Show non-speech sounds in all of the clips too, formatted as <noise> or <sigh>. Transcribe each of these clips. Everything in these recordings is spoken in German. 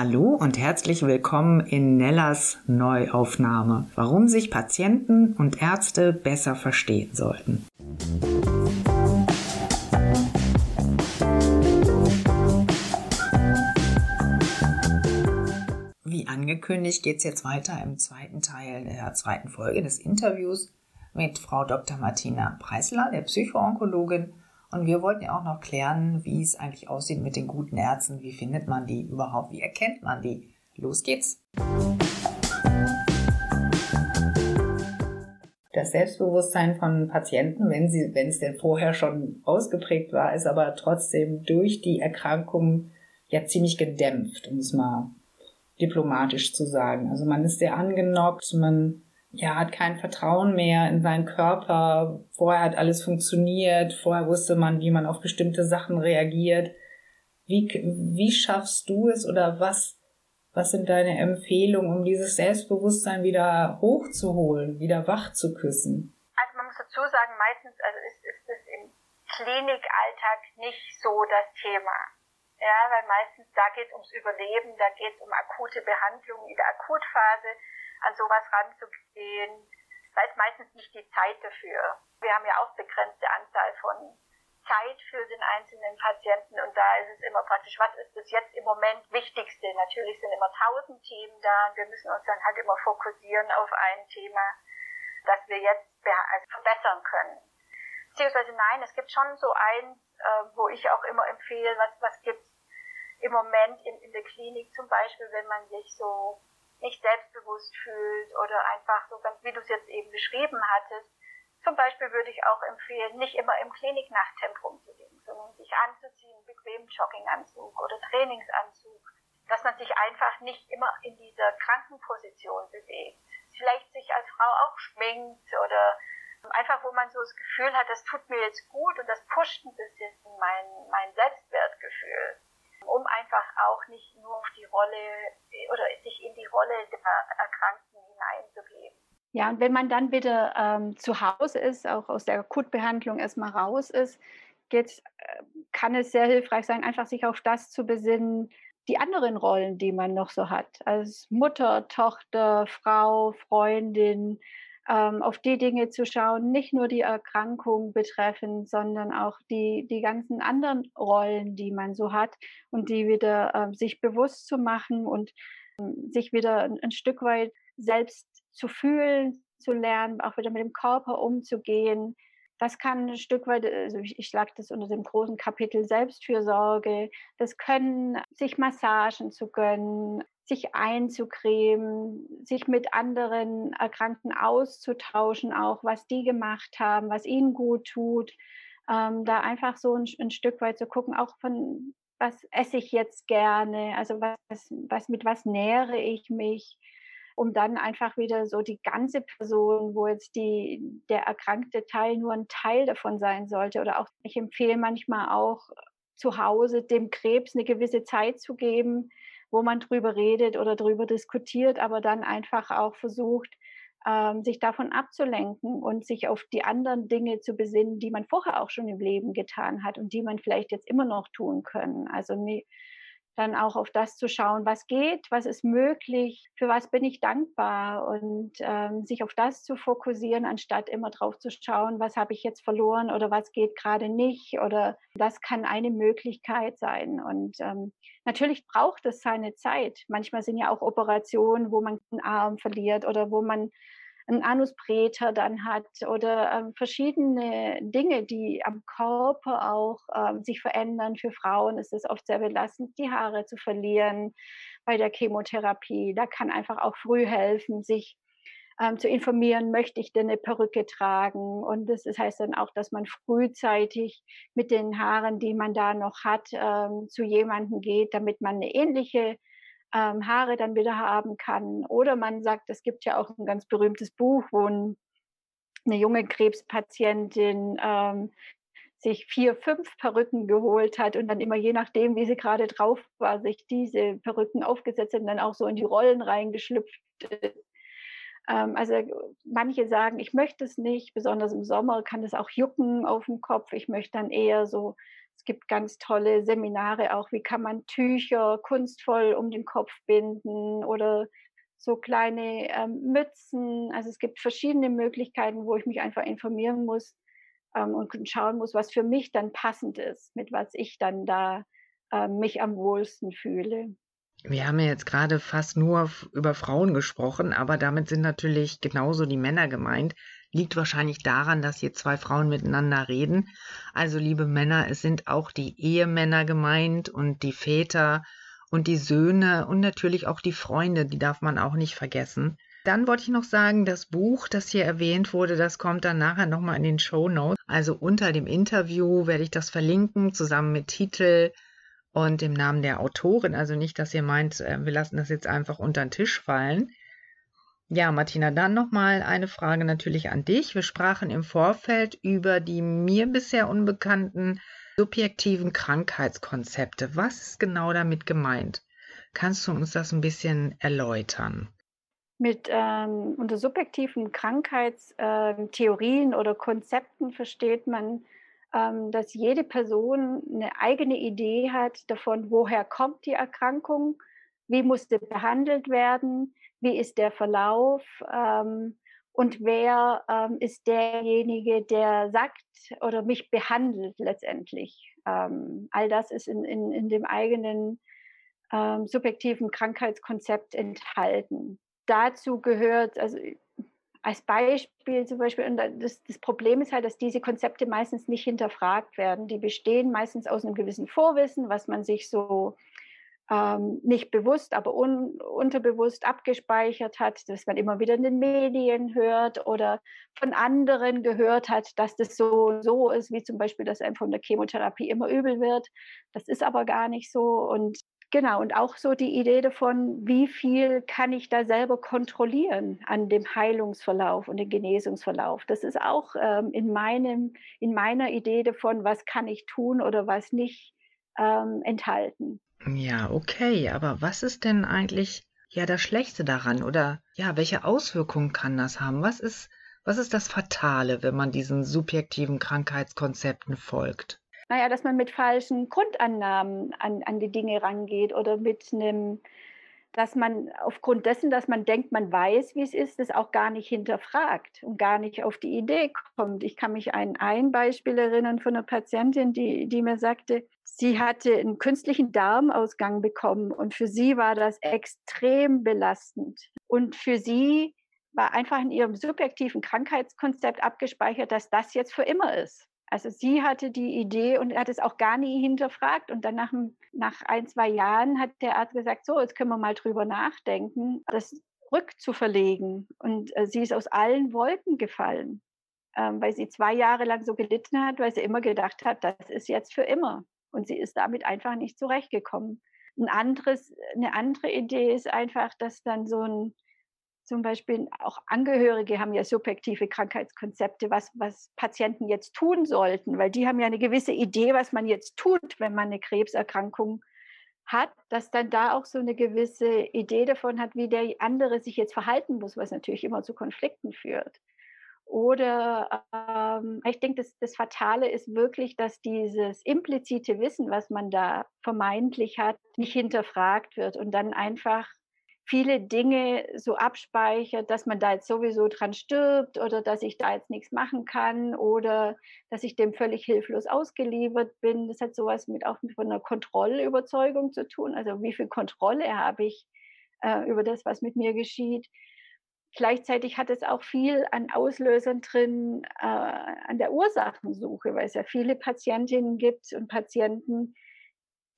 Hallo und herzlich willkommen in Nellas Neuaufnahme, warum sich Patienten und Ärzte besser verstehen sollten. Wie angekündigt geht es jetzt weiter im zweiten Teil der zweiten Folge des Interviews mit Frau Dr. Martina Preisler, der Psychoonkologin und wir wollten ja auch noch klären, wie es eigentlich aussieht mit den guten Ärzten. Wie findet man die überhaupt? Wie erkennt man die? Los geht's! Das Selbstbewusstsein von Patienten, wenn, sie, wenn es denn vorher schon ausgeprägt war, ist aber trotzdem durch die Erkrankung ja ziemlich gedämpft, um es mal diplomatisch zu sagen. Also man ist sehr angenockt, man ja, hat kein Vertrauen mehr in seinen Körper. Vorher hat alles funktioniert. Vorher wusste man, wie man auf bestimmte Sachen reagiert. Wie, wie schaffst du es oder was, was sind deine Empfehlungen, um dieses Selbstbewusstsein wieder hochzuholen, wieder wach zu küssen? Also man muss dazu sagen, meistens also ist, ist es im Klinikalltag nicht so das Thema. Ja, weil meistens da geht es ums Überleben, da geht es um akute Behandlung in der Akutphase an sowas ranzugehen. Da ist meistens nicht die Zeit dafür. Wir haben ja auch begrenzte Anzahl von Zeit für den einzelnen Patienten und da ist es immer praktisch, was ist das jetzt im Moment Wichtigste? Natürlich sind immer tausend Themen da und wir müssen uns dann halt immer fokussieren auf ein Thema, das wir jetzt also verbessern können. Beziehungsweise nein, es gibt schon so eins, äh, wo ich auch immer empfehle, was, was gibt's im Moment in, in der Klinik zum Beispiel, wenn man sich so nicht selbstbewusst fühlt oder einfach so ganz, wie du es jetzt eben beschrieben hattest. Zum Beispiel würde ich auch empfehlen, nicht immer im Kliniknachttempo rumzugehen, sondern sich anzuziehen, bequemen Jogginganzug oder Trainingsanzug, dass man sich einfach nicht immer in dieser Krankenposition bewegt. Vielleicht sich als Frau auch schminkt oder einfach, wo man so das Gefühl hat, das tut mir jetzt gut und das pusht ein bisschen mein, mein Selbstwertgefühl um einfach auch nicht nur auf die Rolle oder sich in die Rolle der Erkrankten hineinzugeben. Ja, und wenn man dann wieder ähm, zu Hause ist, auch aus der Akutbehandlung erstmal raus ist, geht, äh, kann es sehr hilfreich sein, einfach sich auf das zu besinnen, die anderen Rollen, die man noch so hat, als Mutter, Tochter, Frau, Freundin, auf die Dinge zu schauen, nicht nur die Erkrankung betreffend, sondern auch die, die ganzen anderen Rollen, die man so hat und die wieder äh, sich bewusst zu machen und äh, sich wieder ein, ein Stück weit selbst zu fühlen, zu lernen, auch wieder mit dem Körper umzugehen. Das kann ein Stück weit, also ich, ich schlage das unter dem großen Kapitel Selbstfürsorge. Das können sich Massagen zu gönnen, sich einzucremen, sich mit anderen Erkrankten auszutauschen, auch was die gemacht haben, was ihnen gut tut. Ähm, da einfach so ein, ein, Stück weit zu gucken, auch von was esse ich jetzt gerne, also was, was mit was nähere ich mich, um dann einfach wieder so die ganze Person, wo jetzt die, der erkrankte Teil nur ein Teil davon sein sollte. Oder auch, ich empfehle manchmal auch zu Hause dem Krebs eine gewisse Zeit zu geben, wo man drüber redet oder drüber diskutiert, aber dann einfach auch versucht, ähm, sich davon abzulenken und sich auf die anderen Dinge zu besinnen, die man vorher auch schon im Leben getan hat und die man vielleicht jetzt immer noch tun können. Also dann auch auf das zu schauen, was geht, was ist möglich, für was bin ich dankbar und ähm, sich auf das zu fokussieren, anstatt immer drauf zu schauen, was habe ich jetzt verloren oder was geht gerade nicht oder das kann eine Möglichkeit sein. Und ähm, natürlich braucht es seine Zeit. Manchmal sind ja auch Operationen, wo man einen Arm verliert oder wo man einen Anuspreter dann hat oder ähm, verschiedene Dinge, die am Körper auch ähm, sich verändern. Für Frauen ist es oft sehr belastend, die Haare zu verlieren bei der Chemotherapie. Da kann einfach auch früh helfen, sich ähm, zu informieren, möchte ich denn eine Perücke tragen? Und das, das heißt dann auch, dass man frühzeitig mit den Haaren, die man da noch hat, ähm, zu jemandem geht, damit man eine ähnliche ähm, Haare dann wieder haben kann. Oder man sagt, es gibt ja auch ein ganz berühmtes Buch, wo ein, eine junge Krebspatientin ähm, sich vier, fünf Perücken geholt hat und dann immer je nachdem, wie sie gerade drauf war, sich diese Perücken aufgesetzt hat und dann auch so in die Rollen reingeschlüpft ist. Ähm, also manche sagen, ich möchte es nicht, besonders im Sommer kann es auch jucken auf dem Kopf. Ich möchte dann eher so Es gibt ganz tolle Seminare auch, wie kann man Tücher kunstvoll um den Kopf binden oder so kleine ähm, Mützen. Also es gibt verschiedene Möglichkeiten, wo ich mich einfach informieren muss ähm, und schauen muss, was für mich dann passend ist, mit was ich dann da äh, mich am wohlsten fühle. Wir haben ja jetzt gerade fast nur über Frauen gesprochen, aber damit sind natürlich genauso die Männer gemeint. Liegt wahrscheinlich daran, dass hier zwei Frauen miteinander reden. Also, liebe Männer, es sind auch die Ehemänner gemeint und die Väter und die Söhne und natürlich auch die Freunde, die darf man auch nicht vergessen. Dann wollte ich noch sagen, das Buch, das hier erwähnt wurde, das kommt dann nachher nochmal in den Show Notes. Also unter dem Interview werde ich das verlinken, zusammen mit Titel und dem Namen der Autorin. Also nicht, dass ihr meint, äh, wir lassen das jetzt einfach unter den Tisch fallen. Ja, Martina, dann nochmal eine Frage natürlich an dich. Wir sprachen im Vorfeld über die mir bisher unbekannten subjektiven Krankheitskonzepte. Was ist genau damit gemeint? Kannst du uns das ein bisschen erläutern? Mit ähm, unter subjektiven Krankheitstheorien ähm, oder Konzepten versteht man, ähm, dass jede Person eine eigene Idee hat davon, woher kommt die Erkrankung, wie muss sie behandelt werden, wie ist der Verlauf, ähm, und wer ähm, ist derjenige, der sagt oder mich behandelt letztendlich. Ähm, all das ist in, in, in dem eigenen ähm, subjektiven Krankheitskonzept enthalten. Dazu gehört, also als Beispiel zum Beispiel, das, das, Problem ist halt, dass diese Konzepte meistens nicht hinterfragt werden. Die bestehen meistens aus einem gewissen Vorwissen, was man sich so ähm, nicht bewusst, aber un, unterbewusst abgespeichert hat, dass man immer wieder in den Medien hört oder von anderen gehört hat, dass das so so ist, wie zum Beispiel, dass einem von der Chemotherapie immer übel wird. Das ist aber gar nicht so und Genau, und auch so die Idee davon, wie viel kann ich da selber kontrollieren an dem Heilungsverlauf und dem Genesungsverlauf. Das ist auch ähm, in, meinem, in meiner Idee davon, was kann ich tun oder was nicht ähm, enthalten. Ja, okay, aber was ist denn eigentlich ja das Schlechte daran oder ja, welche Auswirkungen kann das haben? Was ist, was ist das Fatale, wenn man diesen subjektiven Krankheitskonzepten folgt? Naja, dass man mit falschen Grundannahmen an, an die Dinge rangeht oder mit einem dass man aufgrund dessen, dass man denkt, man weiß, wie es ist, das auch gar nicht hinterfragt und gar nicht auf die Idee kommt. Ich kann mich an ein Beispiel erinnern von einer Patientin, die, die mir sagte, sie hatte einen künstlichen Darmausgang bekommen und für sie war das extrem belastend. Und für sie war einfach in ihrem subjektiven Krankheitskonzept abgespeichert, dass das jetzt für immer ist. Also sie hatte die Idee und hat es auch gar nie hinterfragt. Und dann nach, nach ein, zwei Jahren hat der Arzt gesagt, so, jetzt können wir mal drüber nachdenken, das rückzuverlegen. Und äh, sie ist aus allen Wolken gefallen, ähm, weil sie zwei Jahre lang so gelitten hat, weil sie immer gedacht hat, das ist jetzt für immer. Und sie ist damit einfach nicht zurechtgekommen. Ein anderes, eine andere Idee ist einfach, dass dann so ein zum Beispiel auch Angehörige haben ja subjektive Krankheitskonzepte, was, was Patienten jetzt tun sollten, weil die haben ja eine gewisse Idee, was man jetzt tut, wenn man eine Krebserkrankung hat, dass dann da auch so eine gewisse Idee davon hat, wie der andere sich jetzt verhalten muss, was natürlich immer zu Konflikten führt. Oder ähm, ich denke, das, das Fatale ist wirklich, dass dieses implizite Wissen, was man da vermeintlich hat, nicht hinterfragt wird und dann einfach viele Dinge so abspeichert, dass man da jetzt sowieso dran stirbt oder dass ich da jetzt nichts machen kann oder dass ich dem völlig hilflos ausgeliefert bin. Das hat sowas mit auch mit einer Kontrollüberzeugung zu tun. Also wie viel Kontrolle habe ich äh, über das, was mit mir geschieht. Gleichzeitig hat es auch viel an Auslösern drin, äh, an der Ursachensuche, weil es ja viele Patientinnen gibt und Patienten,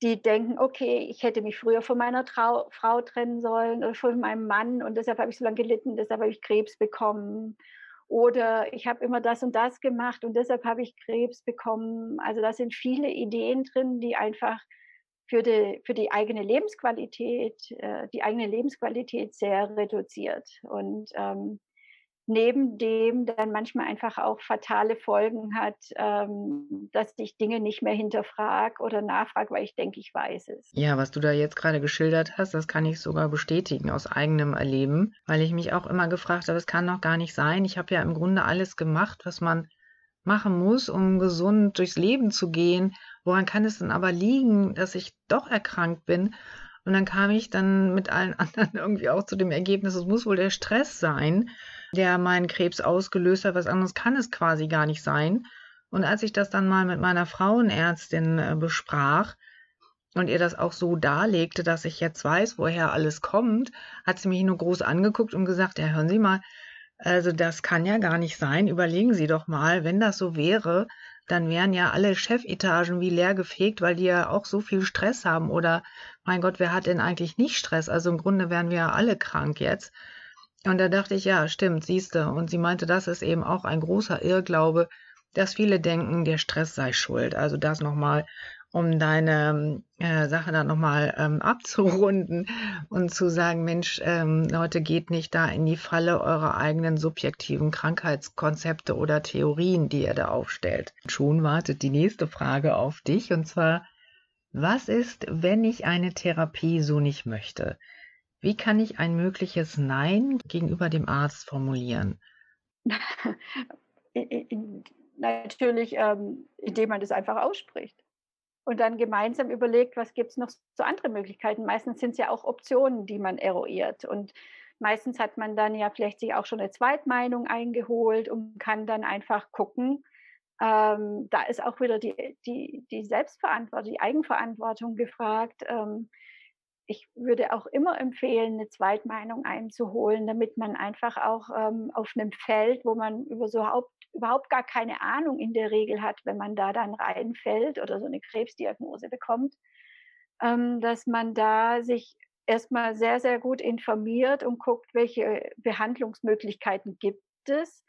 die denken, okay, ich hätte mich früher von meiner Trau Frau trennen sollen oder von meinem Mann und deshalb habe ich so lange gelitten, deshalb habe ich Krebs bekommen. Oder ich habe immer das und das gemacht und deshalb habe ich Krebs bekommen. Also da sind viele Ideen drin, die einfach für die, für die eigene Lebensqualität, äh, die eigene Lebensqualität sehr reduziert. Und ähm, neben dem dann manchmal einfach auch fatale Folgen hat, ähm, dass ich Dinge nicht mehr hinterfrage oder nachfrage, weil ich denke, ich weiß es. Ja, was du da jetzt gerade geschildert hast, das kann ich sogar bestätigen aus eigenem Erleben, weil ich mich auch immer gefragt habe, es kann doch gar nicht sein. Ich habe ja im Grunde alles gemacht, was man machen muss, um gesund durchs Leben zu gehen. Woran kann es denn aber liegen, dass ich doch erkrankt bin? Und dann kam ich dann mit allen <laughs> anderen irgendwie auch zu dem Ergebnis, es muss wohl der Stress sein, der meinen Krebs ausgelöst hat. Was anderes kann es quasi gar nicht sein. Und als ich das dann mal mit meiner Frauenärztin äh, besprach und ihr das auch so darlegte, dass ich jetzt weiß, woher alles kommt, hat sie mich nur groß angeguckt und gesagt, ja, hören Sie mal, also das kann ja gar nicht sein. Überlegen Sie doch mal, wenn das so wäre, dann wären ja alle Chefetagen wie leer gefegt, weil die ja auch so viel Stress haben. Oder mein Gott, wer hat denn eigentlich nicht Stress? Also im Grunde wären wir ja alle krank jetzt. Und da dachte ich, ja, stimmt, siehste. Und sie meinte, das ist eben auch ein großer Irrglaube, dass viele denken, der Stress sei schuld. Also das nochmal um deine äh, Sache dann nochmal ähm, abzurunden und zu sagen, Mensch, ähm, Leute, geht nicht da in die Falle eurer eigenen subjektiven Krankheitskonzepte oder Theorien, die ihr da aufstellt. Schon wartet die nächste Frage auf dich und zwar, was ist, wenn ich eine Therapie so nicht möchte? Wie kann ich ein mögliches Nein gegenüber dem Arzt formulieren? <laughs> Natürlich, ähm, indem man das einfach ausspricht und dann gemeinsam überlegt, was gibt es noch so andere Möglichkeiten. Meistens sind es ja auch Optionen, die man eruiert. Und meistens hat man dann ja vielleicht sich auch schon eine Zweitmeinung eingeholt und kann dann einfach gucken. Ähm, da ist auch wieder die, die, die Selbstverantwortung, die Eigenverantwortung gefragt. Ähm, ich würde auch immer empfehlen, eine Zweitmeinung einzuholen, damit man einfach auch ähm, auf einem Feld, wo man über so Haupt, überhaupt gar keine Ahnung in der Regel hat, wenn man da dann reinfällt oder so eine Krebsdiagnose bekommt, ähm, dass man da sich erstmal sehr, sehr gut informiert und guckt, welche Behandlungsmöglichkeiten gibt es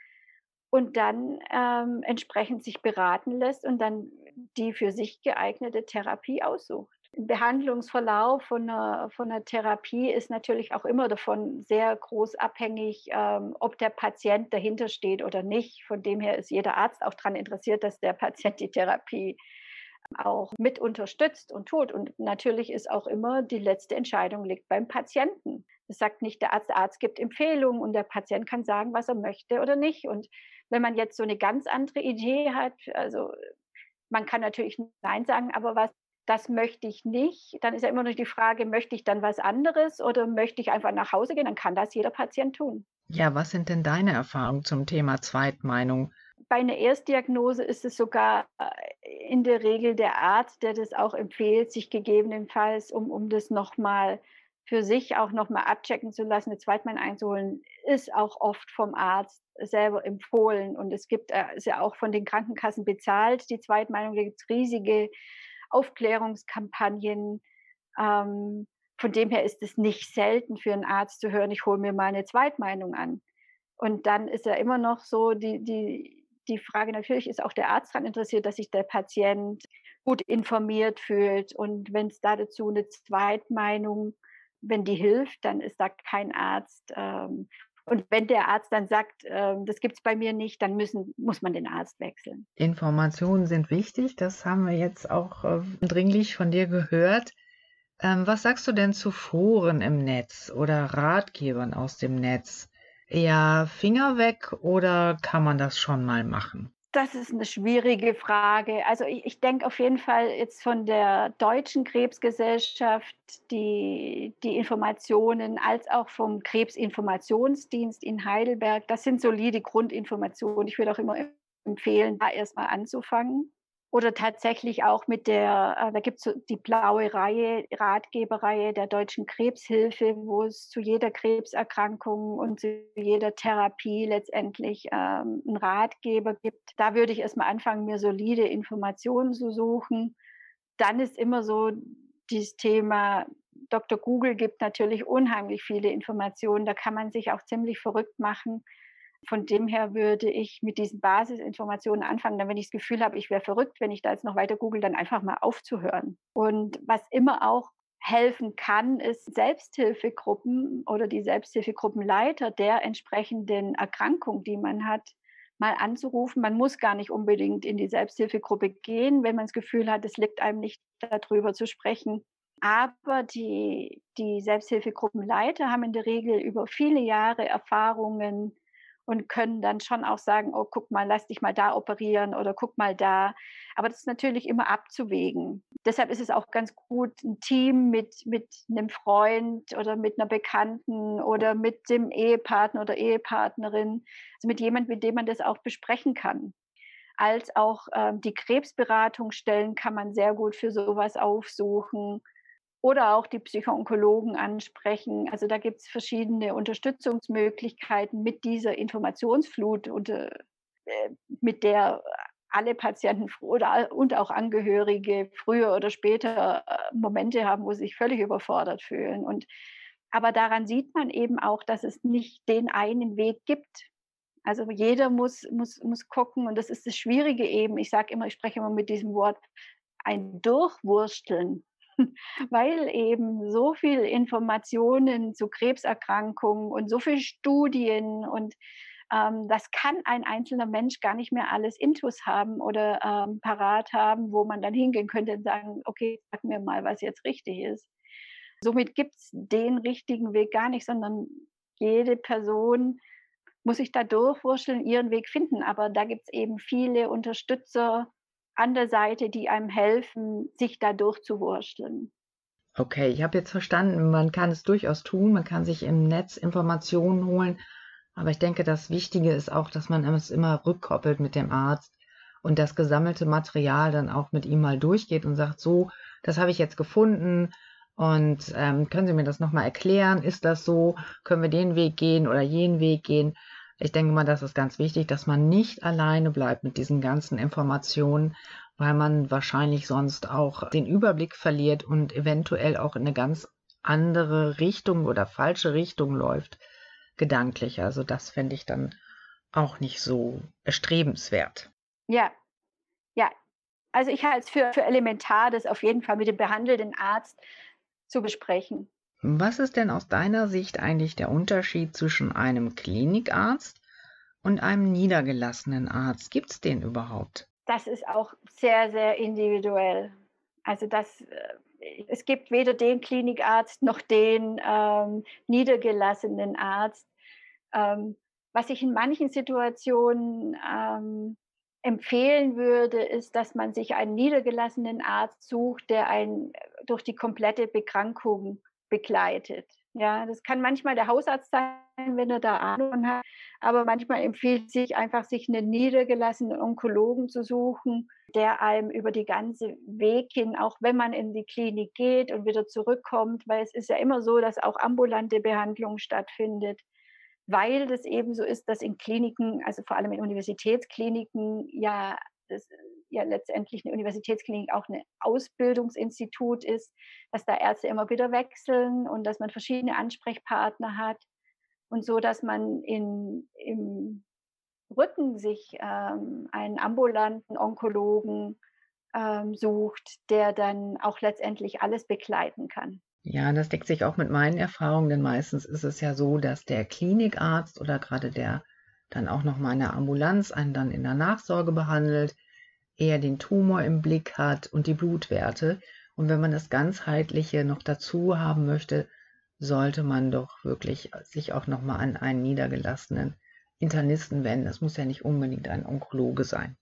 und dann ähm, entsprechend sich beraten lässt und dann die für sich geeignete Therapie aussucht. Behandlungsverlauf von einer, von einer Therapie ist natürlich auch immer davon sehr groß abhängig, ähm, ob der Patient dahinter steht oder nicht. Von dem her ist jeder Arzt auch daran interessiert, dass der <laughs> Patient die Therapie auch mit unterstützt und tut. Und natürlich ist auch immer die letzte Entscheidung liegt beim Patienten. Das sagt nicht der Arzt, der Arzt gibt Empfehlungen und der Patient kann sagen, was er möchte oder nicht. Und wenn man jetzt so eine ganz andere Idee hat, also man kann natürlich Nein sagen, aber was das möchte ich nicht. Dann ist ja immer noch die Frage, möchte ich dann was anderes oder möchte ich einfach nach Hause gehen? Dann kann das jeder Patient tun. Ja, was sind denn deine Erfahrungen zum Thema Zweitmeinung? Bei einer Erstdiagnose ist es sogar äh, in der Regel der Arzt, der das auch empfiehlt, sich gegebenenfalls, um, um das nochmal für sich auch nochmal abchecken zu lassen, eine Zweitmeinung einzuholen, ist auch oft vom Arzt selber empfohlen. Und es gibt, äh, ist ja auch von den Krankenkassen bezahlt, die Zweitmeinung, da gibt es riesige Aufklärungskampagnen. Ähm, von dem her ist es nicht selten für einen Arzt zu hören, ich hole mir mal eine Zweitmeinung an. Und dann ist ja immer noch so die, die, die Frage, natürlich ist auch der Arzt daran interessiert, dass sich der Patient gut informiert fühlt. Und wenn es da dazu eine Zweitmeinung, wenn die hilft, dann ist da kein Arzt ähm, und wenn der Arzt dann sagt, äh, das gibt es bei mir nicht, dann müssen, muss man den Arzt wechseln. Informationen sind wichtig, das haben wir jetzt auch äh, dringlich von dir gehört. Ähm, was sagst du denn zu Foren im Netz oder Ratgebern aus dem Netz? Eher Finger weg oder kann man das schon mal machen? Das ist eine schwierige Frage. Also ich, ich denke auf jeden Fall jetzt von der Deutschen Krebsgesellschaft die, die Informationen als auch vom Krebsinformationsdienst in Heidelberg, das sind solide Grundinformationen. Ich würde auch immer empfehlen, da erstmal anzufangen oder tatsächlich auch mit der, äh, da gibt es die blaue Reihe, Ratgeberreihe der Deutschen Krebshilfe, wo es zu jeder Krebserkrankung und zu jeder Therapie letztendlich ähm, einen Ratgeber gibt. Da würde ich erstmal anfangen, mir solide Informationen zu suchen. Dann ist immer so dieses Thema, Dr. Google gibt natürlich unheimlich viele Informationen, da kann man sich auch ziemlich verrückt machen von dem her würde ich mit diesen Basisinformationen anfangen, dann wenn ich das Gefühl habe, ich wäre verrückt, wenn ich da jetzt noch weiter google, dann einfach mal aufzuhören. Und was immer auch helfen kann, ist Selbsthilfegruppen oder die Selbsthilfegruppenleiter der entsprechenden Erkrankung, die man hat, mal anzurufen. Man muss gar nicht unbedingt in die Selbsthilfegruppe gehen, wenn man das Gefühl hat, es liegt einem nicht darüber zu sprechen. Aber die, die Selbsthilfegruppenleiter haben in der Regel über viele Jahre Erfahrungen und können dann schon auch sagen, oh, guck mal, lass dich mal da operieren oder guck mal da. Aber das ist natürlich immer abzuwägen. Deshalb ist es auch ganz gut, ein Team mit, mit einem Freund oder mit einer Bekannten oder mit dem Ehepartner oder Ehepartnerin, also mit jemandem, mit dem man das auch besprechen kann. Als auch ähm, die Krebsberatungsstellen kann man sehr gut für sowas aufsuchen oder auch die Psychoonkologen ansprechen. Also da gibt es verschiedene Unterstützungsmöglichkeiten mit dieser Informationsflut und äh, mit der alle Patienten oder und auch Angehörige früher oder später äh, Momente haben, wo sie sich völlig überfordert fühlen. Und aber daran sieht man eben auch, dass es nicht den einen Weg gibt. Also jeder muss, muss, muss gucken und das ist das Schwierige eben. Ich sage immer, ich spreche immer mit diesem Wort, ein Durchwursteln <laughs> weil eben so viel Informationen zu Krebserkrankungen und so viele Studien und ähm, das kann ein einzelner Mensch gar nicht mehr alles intus haben oder ähm, parat haben, wo man dann hingehen könnte und sagen, okay, sag mir mal, was jetzt richtig ist. Somit gibt es den richtigen Weg gar nicht, sondern jede Person muss sich da durchwurscheln, ihren Weg finden. Aber da gibt es eben viele Unterstützer, an der Seite, die einem helfen, sich da durchzuwursteln. Okay, ich habe jetzt verstanden, man kann es durchaus tun, man kann sich im Netz Informationen holen, aber ich denke, das Wichtige ist auch, dass man es immer rückkoppelt mit dem Arzt und das gesammelte Material dann auch mit ihm mal durchgeht und sagt, so, das habe ich jetzt gefunden und ähm, können Sie mir das nochmal erklären? Ist das so? Können wir den Weg gehen oder jenen Weg gehen? Ich denke mal, das ist ganz wichtig, dass man nicht alleine bleibt mit diesen ganzen Informationen, weil man wahrscheinlich sonst auch den Überblick verliert und eventuell auch in eine ganz andere Richtung oder falsche Richtung läuft, gedanklich. Also das fände ich dann auch nicht so erstrebenswert. Ja, ja. Also ich halte es für, für elementar, das auf jeden Fall mit dem behandelnden Arzt zu besprechen. Was ist denn aus deiner Sicht eigentlich der Unterschied zwischen einem Klinikarzt und einem niedergelassenen Arzt? Gibt es den überhaupt? Das ist auch sehr, sehr individuell. Also das, äh, es gibt weder den Klinikarzt noch den ähm, niedergelassenen Arzt. Ähm, was ich in manchen Situationen ähm, empfehlen würde, ist, dass man sich einen niedergelassenen Arzt sucht, der einen durch die komplette Bekrankung begleitet. Ja, das kann manchmal der Hausarzt sein, wenn er da Ahnung hat, aber manchmal empfiehlt sich einfach, sich einen niedergelassenen Onkologen zu suchen, der einem über die ganze Weg hin, auch wenn man in die Klinik geht und wieder zurückkommt, weil es ist ja immer so, dass auch ambulante Behandlung stattfindet, weil das eben so ist, dass in Kliniken, also vor allem in Universitätskliniken, ja das ja letztendlich eine Universitätsklinik auch ein Ausbildungsinstitut ist, dass da Ärzte immer wieder wechseln und dass man verschiedene Ansprechpartner hat und so, dass man in, im Rücken sich ähm, einen ambulanten Onkologen ähm, sucht, der dann auch letztendlich alles begleiten kann. Ja, das deckt sich auch mit meinen Erfahrungen, denn meistens ist es ja so, dass der Klinikarzt oder gerade der dann auch noch mal in der Ambulanz einen dann in der Nachsorge behandelt, eher den Tumor im Blick hat und die Blutwerte. Und wenn man das ganzheitliche noch dazu haben möchte, sollte man doch wirklich sich auch noch mal an einen niedergelassenen Internisten wenden. Das muss ja nicht unbedingt ein Onkologe sein.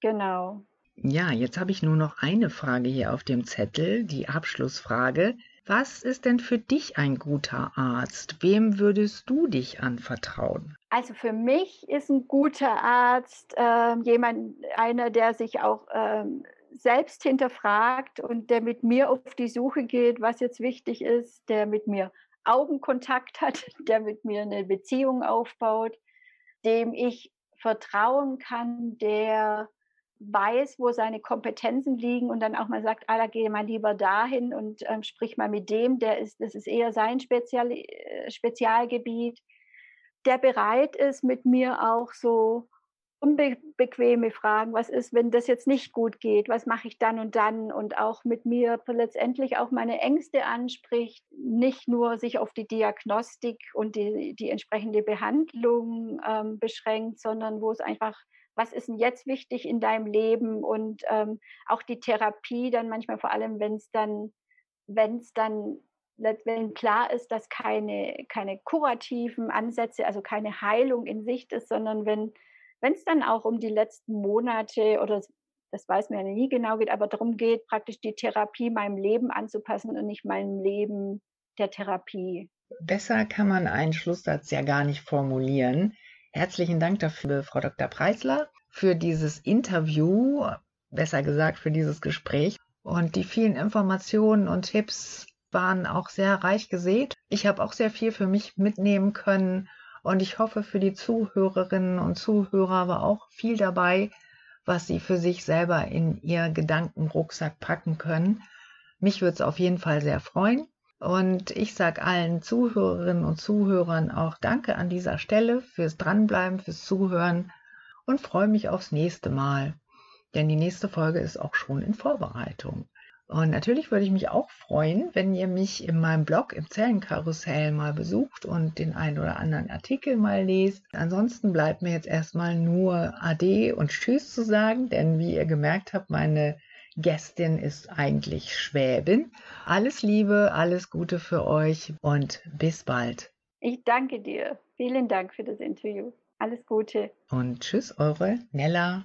Genau. Ja, jetzt habe ich nur noch eine Frage hier auf dem Zettel, die Abschlussfrage. Was ist denn für dich ein guter Arzt? Wem würdest du dich anvertrauen? Also für mich ist ein guter Arzt äh, jemand, einer, der sich auch äh, selbst hinterfragt und der mit mir auf die Suche geht, was jetzt wichtig ist, der mit mir Augenkontakt hat, <laughs> der mit mir eine Beziehung aufbaut, dem ich vertrauen kann, der weiß, wo seine Kompetenzen liegen und dann auch mal sagt, ah, da gehe mal lieber dahin und ähm, sprich mal mit dem, der ist, das ist eher sein Spezial, äh, Spezialgebiet, der bereit ist, mit mir auch so unbequeme Fragen, was ist, wenn das jetzt nicht gut geht, was mache ich dann und dann? Und auch mit mir letztendlich auch meine Ängste anspricht, nicht nur sich auf die Diagnostik und die, die entsprechende Behandlung ähm, beschränkt, sondern wo es einfach was ist denn jetzt wichtig in deinem Leben? Und ähm, auch die Therapie dann manchmal vor allem, wenn es dann, wenn es dann wenn klar ist, dass keine, keine kurativen Ansätze, also keine Heilung in Sicht ist, sondern wenn es dann auch um die letzten Monate oder das weiß man ja nie genau geht, aber darum geht, praktisch die Therapie meinem Leben anzupassen und nicht meinem Leben der Therapie. Besser kann man einen Schlusssatz ja gar nicht formulieren. Herzlichen Dank dafür, Frau Dr. Preisler, für dieses Interview, besser gesagt für dieses Gespräch. Und die vielen Informationen und Tipps waren auch sehr reich gesät. Ich habe auch sehr viel für mich mitnehmen können und ich hoffe, für die Zuhörerinnen und Zuhörer war auch viel dabei, was sie für sich selber in ihr Gedankenrucksack packen können. Mich würde es auf jeden Fall sehr freuen. Und ich sage allen Zuhörerinnen und Zuhörern auch Danke an dieser Stelle fürs Dranbleiben, fürs Zuhören und freue mich aufs nächste Mal. Denn die nächste Folge ist auch schon in Vorbereitung. Und natürlich würde ich mich auch freuen, wenn ihr mich in meinem Blog im Zellenkarussell mal besucht und den einen oder anderen Artikel mal lest. Ansonsten bleibt mir jetzt erstmal nur Ade und Tschüss zu sagen, denn wie ihr gemerkt habt, meine Gästin ist eigentlich Schwäbin. Alles Liebe, alles Gute für euch und bis bald. Ich danke dir. Vielen Dank für das Interview. Alles Gute. Und tschüss, eure Nella.